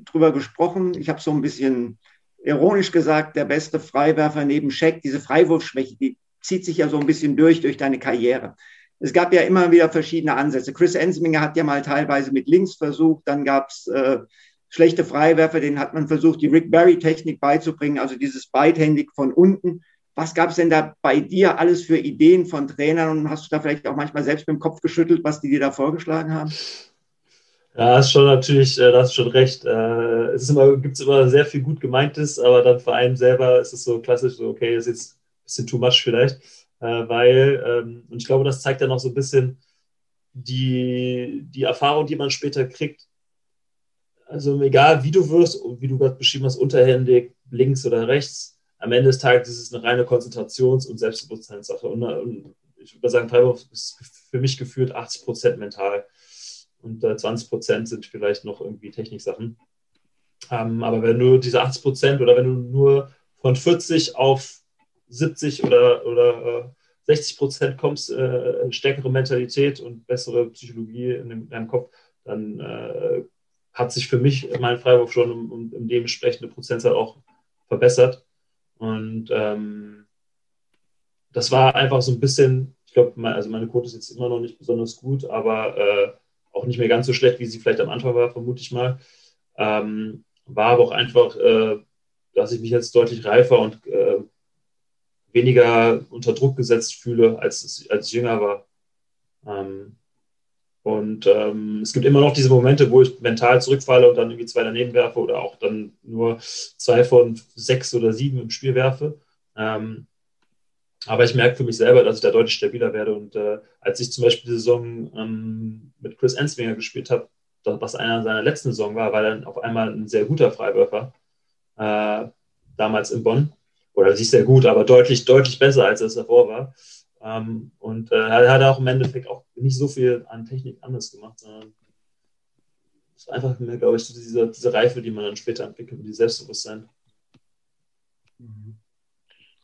drüber gesprochen. Ich habe so ein bisschen ironisch gesagt, der beste Freiwerfer neben Scheck, diese Freiwurfschwäche, die zieht sich ja so ein bisschen durch, durch deine Karriere es gab ja immer wieder verschiedene Ansätze. Chris Ensminger hat ja mal teilweise mit links versucht, dann gab es äh, schlechte Freiwerfer, denen hat man versucht, die Rick Barry-Technik beizubringen, also dieses beidhändig von unten. Was gab es denn da bei dir alles für Ideen von Trainern und hast du da vielleicht auch manchmal selbst mit dem Kopf geschüttelt, was die dir da vorgeschlagen haben? Ja, ist schon natürlich, äh, da hast du schon recht. Äh, es immer, gibt immer sehr viel gut gemeintes, aber dann für einen selber ist es so klassisch, so, okay, das ist jetzt ein bisschen too much vielleicht äh, weil, ähm, und ich glaube, das zeigt ja noch so ein bisschen die, die Erfahrung, die man später kriegt. Also egal, wie du wirst, wie du gerade beschrieben hast, unterhändig, links oder rechts, am Ende des Tages ist es eine reine Konzentrations- und Selbstbewusstseinssache. Und, und ich würde sagen, Freiburg ist für mich geführt 80 Prozent mental und äh, 20 Prozent sind vielleicht noch irgendwie Techniksachen. Ähm, aber wenn du diese 80 Prozent oder wenn du nur von 40 auf 70 oder, oder 60 äh, Prozent kommst, äh, stärkere Mentalität und bessere Psychologie in, deinem Kopf, dann äh, hat sich für mich mein Freiwurf schon um, um, um dementsprechende Prozentzahl auch verbessert. Und ähm, das war einfach so ein bisschen, ich glaube, also meine Quote ist jetzt immer noch nicht besonders gut, aber äh, auch nicht mehr ganz so schlecht, wie sie vielleicht am Anfang war, vermute ich mal. Ähm, war aber auch einfach, äh, dass ich mich jetzt deutlich reifer und äh, weniger unter Druck gesetzt fühle, als, als ich jünger war. Ähm, und ähm, es gibt immer noch diese Momente, wo ich mental zurückfalle und dann irgendwie zwei daneben werfe oder auch dann nur zwei von sechs oder sieben im Spiel werfe. Ähm, aber ich merke für mich selber, dass ich da deutlich stabiler werde. Und äh, als ich zum Beispiel die Saison ähm, mit Chris Enswinger gespielt habe, was einer seiner letzten Saison war, war dann auf einmal ein sehr guter Freiwürfer. Äh, damals in Bonn. Oder sich sehr gut, aber deutlich, deutlich besser, als es davor war. Ähm, und äh, er hat auch im Endeffekt auch nicht so viel an Technik anders gemacht, sondern es ist einfach, glaube ich, so diese, diese Reife, die man dann später entwickelt und die Selbstbewusstsein.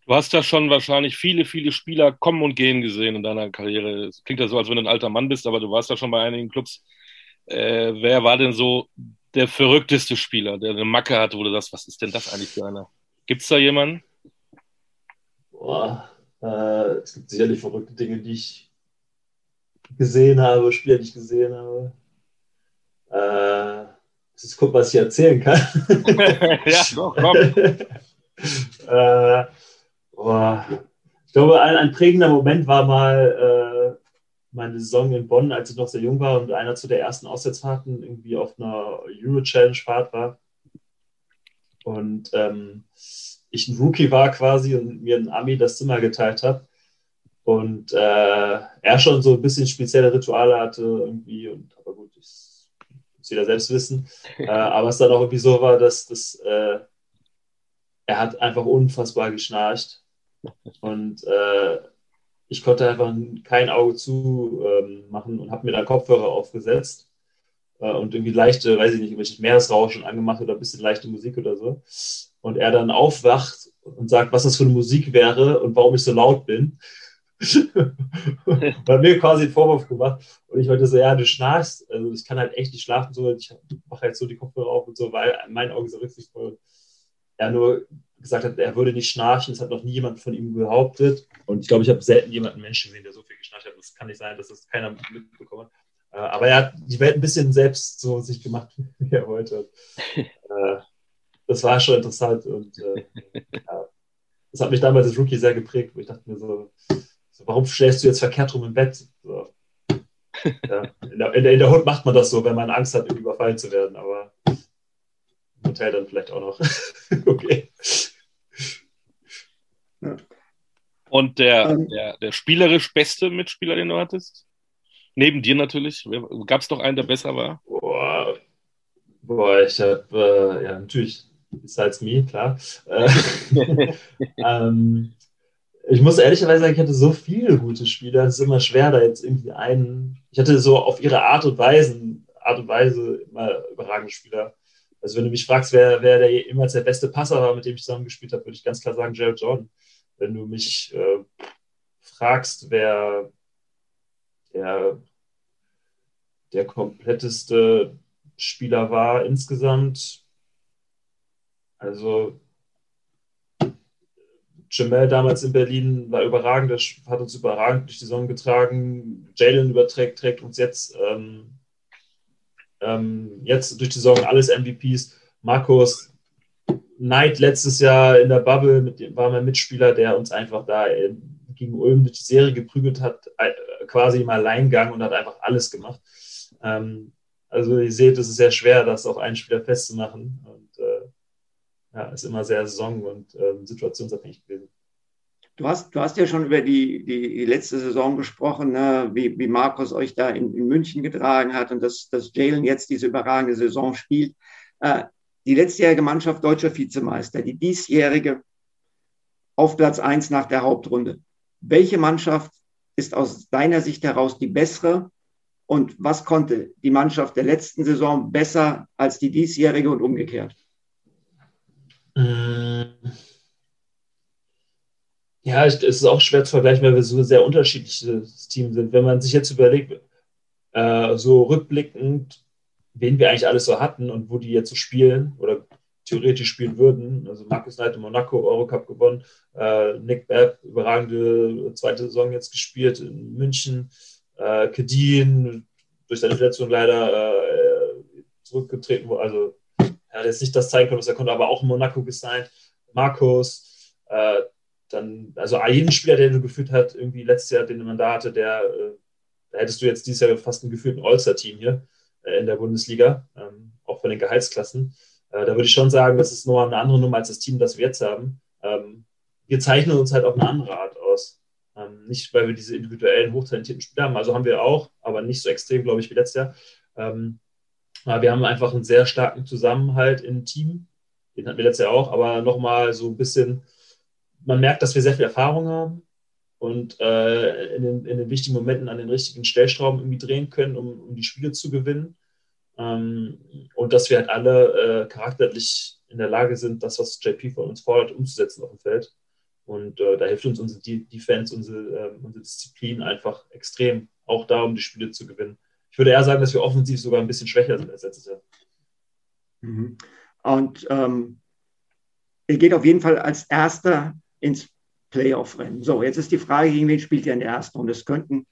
Du hast ja schon wahrscheinlich viele, viele Spieler kommen und gehen gesehen in deiner Karriere. Es klingt ja so, als wenn du ein alter Mann bist, aber du warst ja schon bei einigen Clubs. Äh, wer war denn so der verrückteste Spieler, der eine Macke hatte, wo du das, was ist denn das eigentlich für einer? Gibt es da jemanden? Boah, äh, es gibt sicherlich verrückte Dinge, die ich gesehen habe, Spieler, die ich gesehen habe. Äh, jetzt gucken, was ich erzählen kann. [LAUGHS] ja, komm. [LAUGHS] äh, boah. Ich glaube, ein, ein, prägender Moment war mal äh, meine Saison in Bonn, als ich noch sehr jung war und einer zu der ersten Auswärtsfahrten irgendwie auf einer Euro-Challenge-Fahrt war. Und ähm, ich ein Rookie war quasi und mir ein Ami das Zimmer geteilt habe. Und äh, er schon so ein bisschen spezielle Rituale hatte irgendwie. Und, aber gut, ich muss jeder selbst wissen. [LAUGHS] äh, aber es dann auch irgendwie so war, dass das, äh, er hat einfach unfassbar geschnarcht. Und äh, ich konnte einfach kein Auge zu ähm, machen und habe mir dann Kopfhörer aufgesetzt äh, und irgendwie leichte, weiß ich nicht, irgendwelche Meeresrauschen angemacht oder ein bisschen leichte Musik oder so. Und er dann aufwacht und sagt, was das für eine Musik wäre und warum ich so laut bin. [LAUGHS] Bei mir quasi einen Vorwurf gemacht. Und ich wollte so, ja, du schnarchst. Also ich kann halt echt nicht schlafen. So. Ich mache jetzt so die Kopfhörer auf und so, weil mein Auge so rücksichtsvoll. Er nur gesagt hat, er würde nicht schnarchen. Das hat noch nie jemand von ihm behauptet. Und ich glaube, ich habe selten jemanden Menschen gesehen, der so viel geschnarcht hat. Das kann nicht sein, dass das keiner mitbekommen hat. Äh, aber er hat die Welt ein bisschen selbst so sich gemacht, [LAUGHS] wie er wollte. [LAUGHS] Das war schon interessant und äh, [LAUGHS] ja, das hat mich damals als Rookie sehr geprägt, wo ich dachte mir so, so warum schläfst du jetzt verkehrt rum im Bett? So. Ja, in, der, in, der, Hut macht man das so, wenn man Angst hat, überfallen zu werden, aber im Hotel dann vielleicht auch noch. [LAUGHS] okay. Und der, ähm. der, der spielerisch beste Mitspieler, den du hattest? Neben dir natürlich. Gab es doch einen, der besser war? Boah, Boah ich habe, äh, ja, natürlich, besides me, klar. Äh, [LAUGHS] ähm, ich muss ehrlicherweise sagen, ich hatte so viele gute Spieler, es ist immer schwer, da jetzt irgendwie einen. Ich hatte so auf ihre Art und Weise, Art und Weise immer überragende Spieler. Also wenn du mich fragst, wer, wer der jemals der beste Passer war, mit dem ich zusammengespielt habe, würde ich ganz klar sagen Jared Jordan. Wenn du mich äh, fragst, wer der, der kompletteste Spieler war insgesamt, also Jamel damals in Berlin war überragend, das hat uns überragend durch die Saison getragen. Jalen überträgt, trägt uns jetzt ähm, ähm, jetzt durch die Saison alles MVPs. Markus Knight letztes Jahr in der Bubble mit, war mein Mitspieler, der uns einfach da äh, gegen Ulm durch die Serie geprügelt hat, äh, quasi im Alleingang und hat einfach alles gemacht. Ähm, also ihr seht, es ist sehr schwer, das auf einen Spieler festzumachen und äh, ja, ist immer sehr saison- und äh, situationsabhängig gewesen. Du hast, du hast ja schon über die, die letzte Saison gesprochen, ne? wie, wie Markus euch da in, in München getragen hat und dass, dass Jalen jetzt diese überragende Saison spielt. Äh, die letztjährige Mannschaft deutscher Vizemeister, die diesjährige auf Platz 1 nach der Hauptrunde. Welche Mannschaft ist aus deiner Sicht heraus die bessere? Und was konnte die Mannschaft der letzten Saison besser als die diesjährige und umgekehrt? Mmh. Ja, es ist auch schwer zu vergleichen, weil wir so ein sehr unterschiedliches Team sind. Wenn man sich jetzt überlegt, äh, so rückblickend, wen wir eigentlich alles so hatten und wo die jetzt so spielen oder theoretisch spielen würden. Also Markus Knight in Monaco, Eurocup gewonnen, äh, Nick Babb, überragende zweite Saison jetzt gespielt in München, äh, Kedin, durch seine Verletzung leider äh, zurückgetreten, also er hat jetzt nicht das zeigen können, was er konnte, aber auch in Monaco gesigned. Markus, äh, dann, also jeden Spieler, den du geführt hat, irgendwie letztes Jahr, den man da hatte, der, äh, da hättest du jetzt dieses Jahr fast ein gefühlten All-Star-Team hier äh, in der Bundesliga, ähm, auch von den Gehaltsklassen. Äh, da würde ich schon sagen, das ist nur eine andere Nummer als das Team, das wir jetzt haben. Ähm, wir zeichnen uns halt auf eine andere Art aus. Ähm, nicht, weil wir diese individuellen, hochtalentierten Spieler haben, also haben wir auch, aber nicht so extrem, glaube ich, wie letztes Jahr. Ähm, wir haben einfach einen sehr starken Zusammenhalt im Team. Den hatten wir letztes Jahr auch, aber nochmal so ein bisschen, man merkt, dass wir sehr viel Erfahrung haben und äh, in, den, in, den, wichtigen Momenten an den richtigen Stellschrauben irgendwie drehen können, um, um die Spiele zu gewinnen. Ähm, und dass wir halt alle äh, charakterlich in der Lage sind, das, was JP von uns fordert, umzusetzen auf dem Feld. Und äh, da hilft uns unsere Defense, unsere, ähm, unsere Disziplin einfach extrem, auch da, um die Spiele zu gewinnen. Ich würde eher sagen, dass wir offensiv sogar ein bisschen schwächer sind als letztes Jahr. Mhm. Und ähm, ihr geht auf jeden Fall als Erster ins Playoff-Rennen. So, jetzt ist die Frage, gegen wen spielt ihr in der ersten Runde? Es könnten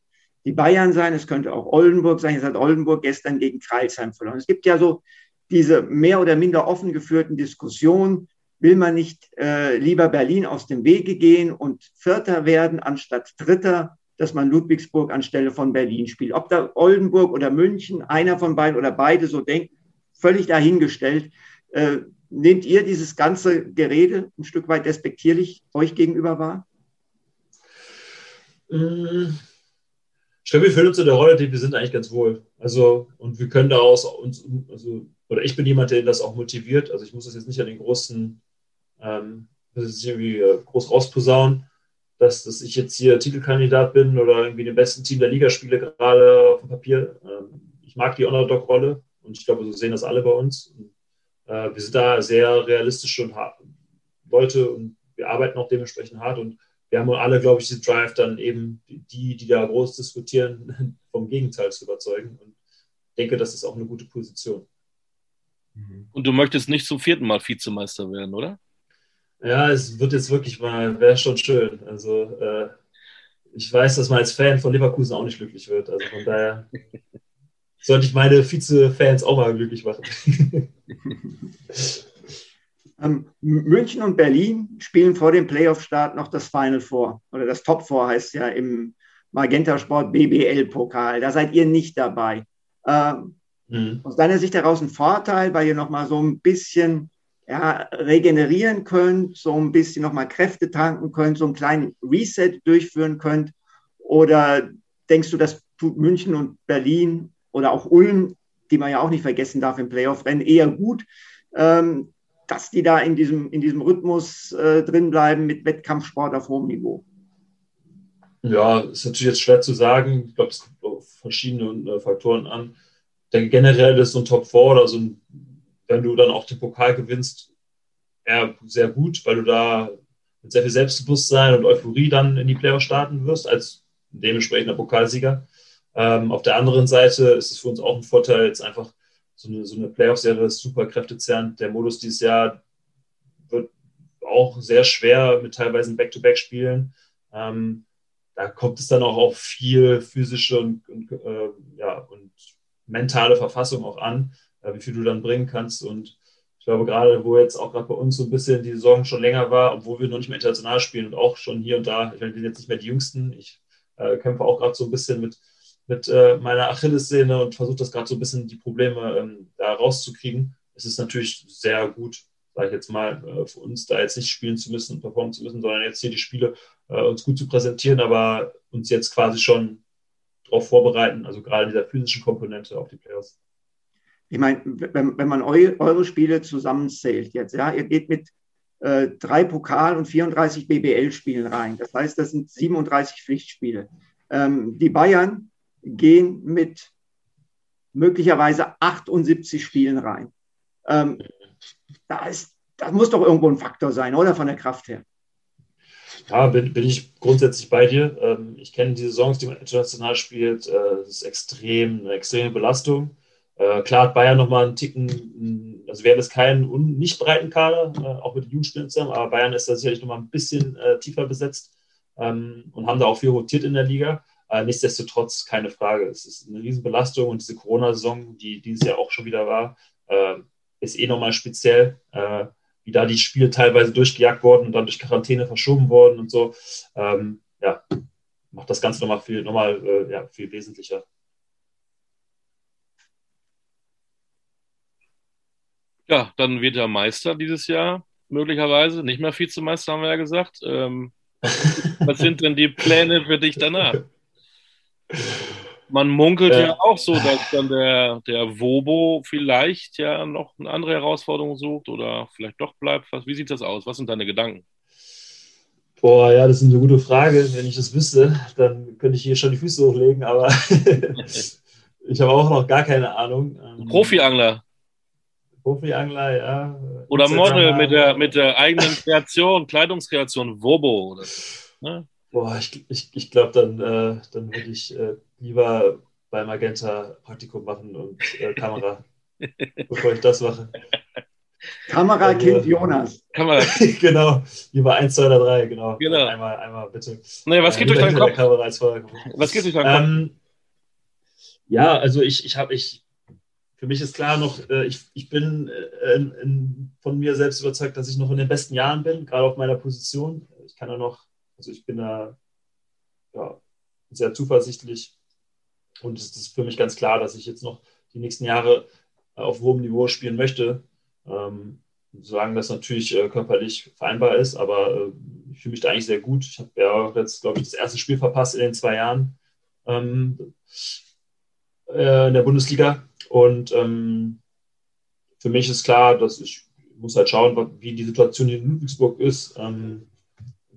die Bayern sein, es könnte auch Oldenburg sein. Jetzt hat Oldenburg gestern gegen Kreilsheim verloren. Es gibt ja so diese mehr oder minder offen geführten Diskussionen. Will man nicht äh, lieber Berlin aus dem Wege gehen und Vierter werden anstatt Dritter? Dass man Ludwigsburg anstelle von Berlin spielt. Ob da Oldenburg oder München, einer von beiden oder beide so denken, völlig dahingestellt. Äh, nehmt ihr dieses ganze Gerede ein Stück weit despektierlich euch gegenüber wahr? Ich glaube, wir fühlen uns in der Rolle, die wir sind eigentlich ganz wohl. Also, und wir können daraus uns, also, oder ich bin jemand, der das auch motiviert. Also, ich muss das jetzt nicht an den großen, ähm, das ist irgendwie äh, groß rausposaunen dass, dass ich jetzt hier Titelkandidat bin oder irgendwie dem besten Team der Liga spiele, gerade auf dem Papier. Ähm, ich mag die Underdog-Rolle und ich glaube, so sehen das alle bei uns. Äh, wir sind da sehr realistische und Leute und wir arbeiten auch dementsprechend hart und wir haben alle, glaube ich, diesen Drive, dann eben die, die da groß diskutieren, [LAUGHS] vom Gegenteil zu überzeugen. Und ich denke, das ist auch eine gute Position. Und du möchtest nicht zum vierten Mal Vizemeister werden, oder? Ja, es wird jetzt wirklich mal, wäre schon schön. Also äh, ich weiß, dass man als Fan von Leverkusen auch nicht glücklich wird. Also von daher [LAUGHS] sollte ich meine Vize-Fans auch mal glücklich machen. [LAUGHS] ähm, München und Berlin spielen vor dem Playoff-Start noch das Final Four. Oder das Top Four heißt ja im Magenta Sport BBL-Pokal. Da seid ihr nicht dabei. Ähm, mhm. Aus deiner Sicht heraus ein Vorteil, weil ihr nochmal so ein bisschen ja, regenerieren könnt, so ein bisschen nochmal Kräfte tanken könnt, so einen kleinen Reset durchführen könnt? Oder denkst du, das tut München und Berlin oder auch Ulm, die man ja auch nicht vergessen darf im Playoff-Rennen, eher gut, ähm, dass die da in diesem, in diesem Rhythmus äh, drin bleiben mit Wettkampfsport auf hohem Niveau? Ja, ist natürlich jetzt schwer zu sagen. Ich glaube, es kommt auf verschiedene äh, Faktoren an. Denn generell ist so ein Top 4 oder so ein wenn du dann auch den Pokal gewinnst, eher sehr gut, weil du da mit sehr viel Selbstbewusstsein und Euphorie dann in die Playoffs starten wirst, als dementsprechender Pokalsieger. Ähm, auf der anderen Seite ist es für uns auch ein Vorteil, jetzt einfach so eine, so eine Playoff-Serie ist super kräftezerrend. Der Modus dieses Jahr wird auch sehr schwer mit teilweise Back-to-Back-Spielen. Ähm, da kommt es dann auch auf viel physische und, und, äh, ja, und mentale Verfassung auch an wie viel du dann bringen kannst. Und ich glaube, gerade wo jetzt auch gerade bei uns so ein bisschen die Saison schon länger war, obwohl wir noch nicht mehr international spielen und auch schon hier und da, ich meine, wir sind jetzt nicht mehr die Jüngsten. Ich äh, kämpfe auch gerade so ein bisschen mit, mit äh, meiner Achillessehne und versuche das gerade so ein bisschen die Probleme ähm, da rauszukriegen. Es ist natürlich sehr gut, sage ich jetzt mal, äh, für uns da jetzt nicht spielen zu müssen und performen zu müssen, sondern jetzt hier die Spiele äh, uns gut zu präsentieren, aber uns jetzt quasi schon darauf vorbereiten, also gerade dieser physischen Komponente auf die Playoffs ich meine, wenn, wenn man eu, eure Spiele zusammenzählt jetzt, ja, ihr geht mit äh, drei Pokal- und 34 BBL-Spielen rein. Das heißt, das sind 37 Pflichtspiele. Ähm, die Bayern gehen mit möglicherweise 78 Spielen rein. Ähm, da ist, das muss doch irgendwo ein Faktor sein, oder von der Kraft her? Ja, bin, bin ich grundsätzlich bei dir. Ähm, ich kenne die Saisons, die man international spielt. Äh, das ist extrem, eine extreme Belastung. Äh, klar hat Bayern nochmal einen Ticken, also wir haben jetzt keinen nicht breiten Kader, äh, auch mit den Jugendspielern zusammen, aber Bayern ist da sicherlich nochmal ein bisschen äh, tiefer besetzt ähm, und haben da auch viel rotiert in der Liga. Äh, nichtsdestotrotz keine Frage. Es ist eine Riesenbelastung und diese Corona-Saison, die dieses Jahr auch schon wieder war, äh, ist eh nochmal speziell. Äh, wie da die Spiele teilweise durchgejagt wurden und dann durch Quarantäne verschoben worden und so. Ähm, ja, macht das Ganze nochmal viel, nochmal, ja, viel wesentlicher. Ja, dann wird er Meister dieses Jahr, möglicherweise. Nicht mehr Vizemeister, haben wir ja gesagt. Ähm, [LAUGHS] was sind denn die Pläne für dich danach? Man munkelt äh, ja auch so, dass dann der, der Wobo vielleicht ja noch eine andere Herausforderung sucht oder vielleicht doch bleibt. Wie sieht das aus? Was sind deine Gedanken? Boah, ja, das ist eine gute Frage. Wenn ich das wüsste, dann könnte ich hier schon die Füße hochlegen, aber [LAUGHS] ich habe auch noch gar keine Ahnung. Ähm, Profiangler. Profiangler, ja. Oder Model mit der, mit der eigenen Kreation, Kleidungskreation, Wobo. Oder, ne? Boah, ich, ich, ich glaube, dann, äh, dann würde ich äh, lieber bei Magenta Praktikum machen und äh, Kamera, [LAUGHS] bevor ich das mache. Kamera Kind Jonas. Kamera. [LAUGHS] genau, lieber 1, 2 oder 3, genau. genau. Einmal, einmal bitte. Nee, was geht durch deinen Kopf? Was geht durch deinen Kopf? Ähm, ja, also ich, ich habe, ich, für mich ist klar noch, äh, ich, ich bin äh, in, in, von mir selbst überzeugt, dass ich noch in den besten Jahren bin, gerade auf meiner Position. Ich kann da noch, also ich bin da ja, sehr zuversichtlich und es ist für mich ganz klar, dass ich jetzt noch die nächsten Jahre auf hohem Niveau spielen möchte. Ähm, solange das natürlich äh, körperlich vereinbar ist, aber äh, ich fühle mich da eigentlich sehr gut. Ich habe ja jetzt, glaube ich, das erste Spiel verpasst in den zwei Jahren ähm, äh, in der Bundesliga. Und ähm, für mich ist klar, dass ich muss halt schauen, wie die Situation in Ludwigsburg ist. Ähm,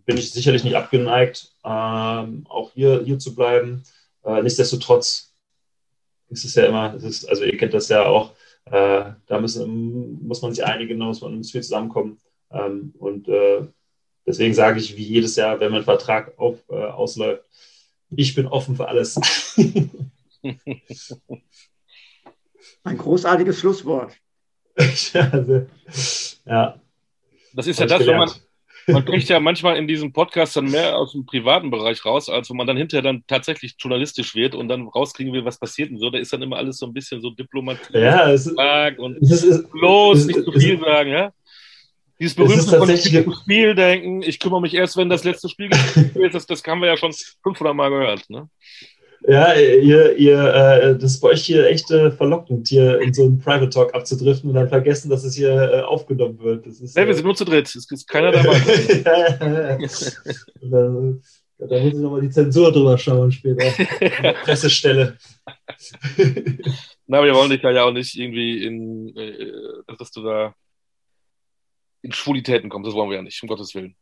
bin ich sicherlich nicht abgeneigt, ähm, auch hier, hier zu bleiben. Äh, nichtsdestotrotz ist es ja immer, es ist, also ihr kennt das ja auch, äh, da müssen, muss man sich einigen, da muss man muss viel zusammenkommen. Ähm, und äh, deswegen sage ich, wie jedes Jahr, wenn mein Vertrag auf, äh, ausläuft, ich bin offen für alles. [LAUGHS] Ein großartiges Schlusswort. ja. Das ist ja das, wenn man, man kriegt ja manchmal in diesem Podcast dann mehr aus dem privaten Bereich raus, als wenn man dann hinterher dann tatsächlich journalistisch wird und dann rauskriegen will, was passiert und so. Da ist dann immer alles so ein bisschen so Diplomatie ja, es ist, und es ist, bloß es, nicht zu viel sagen, ja? Dieses berühmte von Spiel denken, ich kümmere mich erst, wenn das letzte Spiel gespielt ist, das, das haben wir ja schon 500 Mal gehört, ne? Ja, ihr, ihr, äh, das ist bei euch hier echt äh, verlockend, hier in so einen Private Talk abzudriften und dann vergessen, dass es hier äh, aufgenommen wird. Das ist, hey, wir äh, sind nur zu dritt, es ist keiner dabei. ja, [LAUGHS] ja, ja. da, da muss ich nochmal die Zensur drüber schauen später. [LAUGHS] Pressestelle. Na, wir wollen dich ja auch nicht irgendwie in, äh, dass du da in Schwulitäten kommst, das wollen wir ja nicht, um Gottes Willen.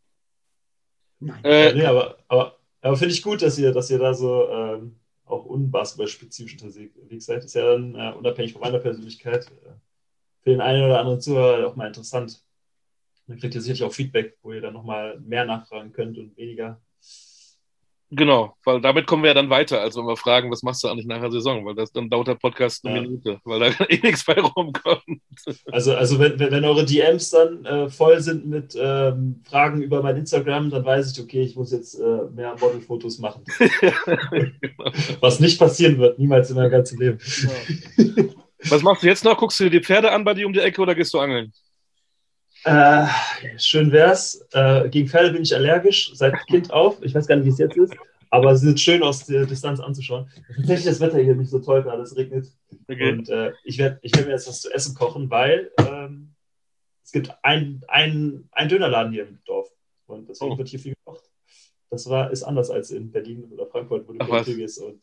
Nein. Äh, nee, aber, aber, aber finde ich gut, dass ihr, dass ihr da so. Ähm, auch unbasketballspezifisch unterwegs seid, ist ja dann äh, unabhängig von meiner Persönlichkeit äh, für den einen oder anderen Zuhörer auch mal interessant. Dann kriegt ihr sicherlich auch Feedback, wo ihr dann nochmal mehr nachfragen könnt und weniger. Genau, weil damit kommen wir ja dann weiter, als wenn wir fragen, was machst du eigentlich nach der Saison, weil das dann dauert der Podcast eine ja. Minute, weil da [LAUGHS] eh nichts bei rumkommt. Also, also wenn, wenn eure DMs dann äh, voll sind mit ähm, Fragen über mein Instagram, dann weiß ich, okay, ich muss jetzt äh, mehr Modelfotos machen. [LAUGHS] genau. Was nicht passieren wird, niemals in meinem ganzen Leben. Genau. Was machst du jetzt noch? Guckst du dir die Pferde an bei dir um die Ecke oder gehst du angeln? Äh, schön wär's. Äh, gegen Pferde bin ich allergisch, seit [LAUGHS] Kind auf. Ich weiß gar nicht, wie es jetzt ist. Aber sie sind schön aus der Distanz anzuschauen. Tatsächlich das Wetter hier nicht so toll, gerade es regnet. Okay. Und äh, ich werde ich werd mir jetzt was zu essen kochen, weil ähm, es gibt einen ein Dönerladen hier im Dorf. Und deswegen oh. wird hier viel gekocht. Das war, ist anders als in Berlin oder Frankfurt, wo du vor der Tür gehst und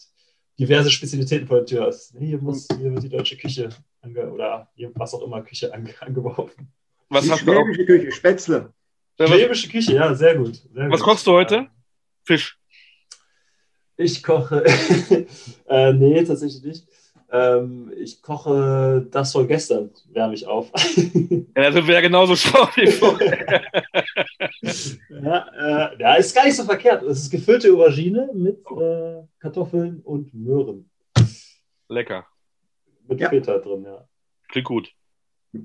diverse Spezialitäten vor der Tür hast. Hier, muss, hier wird die deutsche Küche oder hier, was auch immer Küche ange [LAUGHS] angeworfen. Was die hast schwäbische du auch? Küche, Spätzle. Schwäbische Küche, ja, sehr gut. Sehr was gut. kochst du heute? Fisch. Ich koche. [LAUGHS] äh, nee, tatsächlich nicht. Ähm, ich koche das von gestern, wärme ich auf. [LAUGHS] ja, also wäre genauso schlau wie vorher. [LAUGHS] ja, äh, ja, ist gar nicht so verkehrt. Es ist gefüllte Aubergine mit äh, Kartoffeln und Möhren. Lecker. mit ja. Feta drin, ja. Klingt gut.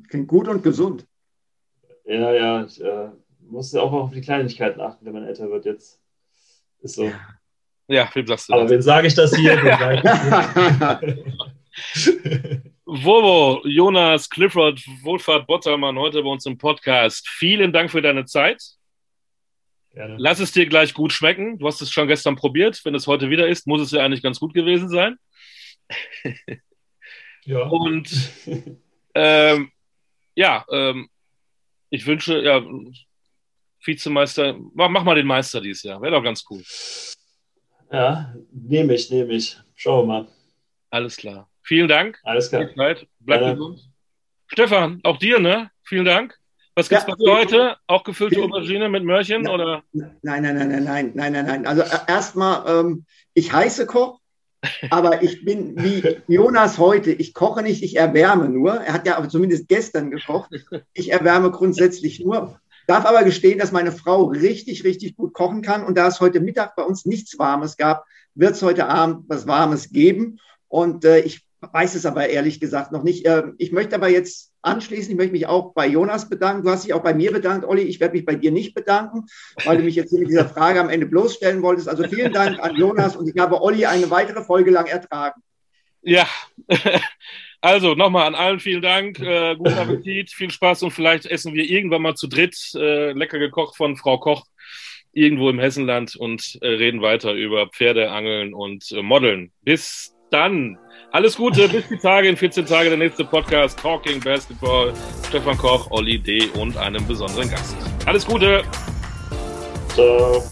Klingt gut und gesund. Ja, ja, ich äh, muss auch auf die Kleinigkeiten achten, wenn man älter wird jetzt. Ist so. Ja, wem sagst du Aber wen sage ich das hier? Wovo, [LAUGHS] [LAUGHS] Jonas, Clifford, Wohlfahrt Bottermann heute bei uns im Podcast. Vielen Dank für deine Zeit. Gerne. Lass es dir gleich gut schmecken. Du hast es schon gestern probiert. Wenn es heute wieder ist, muss es ja eigentlich ganz gut gewesen sein. Ja. Und ähm, ja, ähm, ich wünsche, ja, Vizemeister, mach, mach, mal den Meister dieses Jahr. Wäre doch ganz cool. Ja, nehme ich, nehme ich. Schauen wir mal. Alles klar. Vielen Dank. Alles klar. Bleib ja. gesund. Stefan, auch dir, ne? Vielen Dank. Was gibt's ja, bei dir heute? Auch gefüllte Aubergine mit Möhrchen? Nein, oder? Nein, nein, nein, nein, nein, nein, nein, nein. Also äh, erstmal, ähm, ich heiße Koch, aber ich bin wie Jonas heute. Ich koche nicht, ich erwärme nur. Er hat ja zumindest gestern gekocht. Ich erwärme grundsätzlich nur. Darf aber gestehen, dass meine Frau richtig, richtig gut kochen kann. Und da es heute Mittag bei uns nichts Warmes gab, wird es heute Abend was Warmes geben. Und äh, ich weiß es aber ehrlich gesagt noch nicht. Äh, ich möchte aber jetzt anschließen, ich möchte mich auch bei Jonas bedanken. Du hast dich auch bei mir bedankt, Olli. Ich werde mich bei dir nicht bedanken, weil du mich jetzt mit dieser Frage am Ende bloßstellen wolltest. Also vielen Dank an Jonas und ich habe Olli eine weitere Folge lang ertragen. Ja, [LAUGHS] also nochmal an allen vielen Dank, äh, guten Appetit, viel Spaß und vielleicht essen wir irgendwann mal zu dritt äh, lecker gekocht von Frau Koch irgendwo im Hessenland und äh, reden weiter über Pferde, Angeln und äh, Modeln. Bis dann. Alles Gute, bis die Tage, in 14 Tagen der nächste Podcast Talking Basketball. Stefan Koch, Olli D. und einem besonderen Gast. Alles Gute. Ciao.